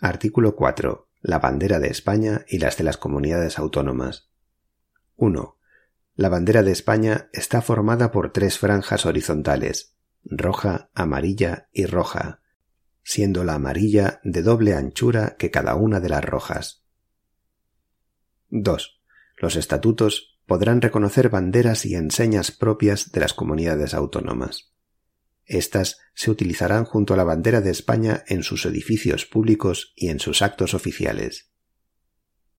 Artículo 4. La bandera de España y las de las comunidades autónomas. 1. La bandera de España está formada por tres franjas horizontales, roja, amarilla y roja, siendo la amarilla de doble anchura que cada una de las rojas. 2. Los estatutos podrán reconocer banderas y enseñas propias de las comunidades autónomas. Estas se utilizarán junto a la bandera de España en sus edificios públicos y en sus actos oficiales.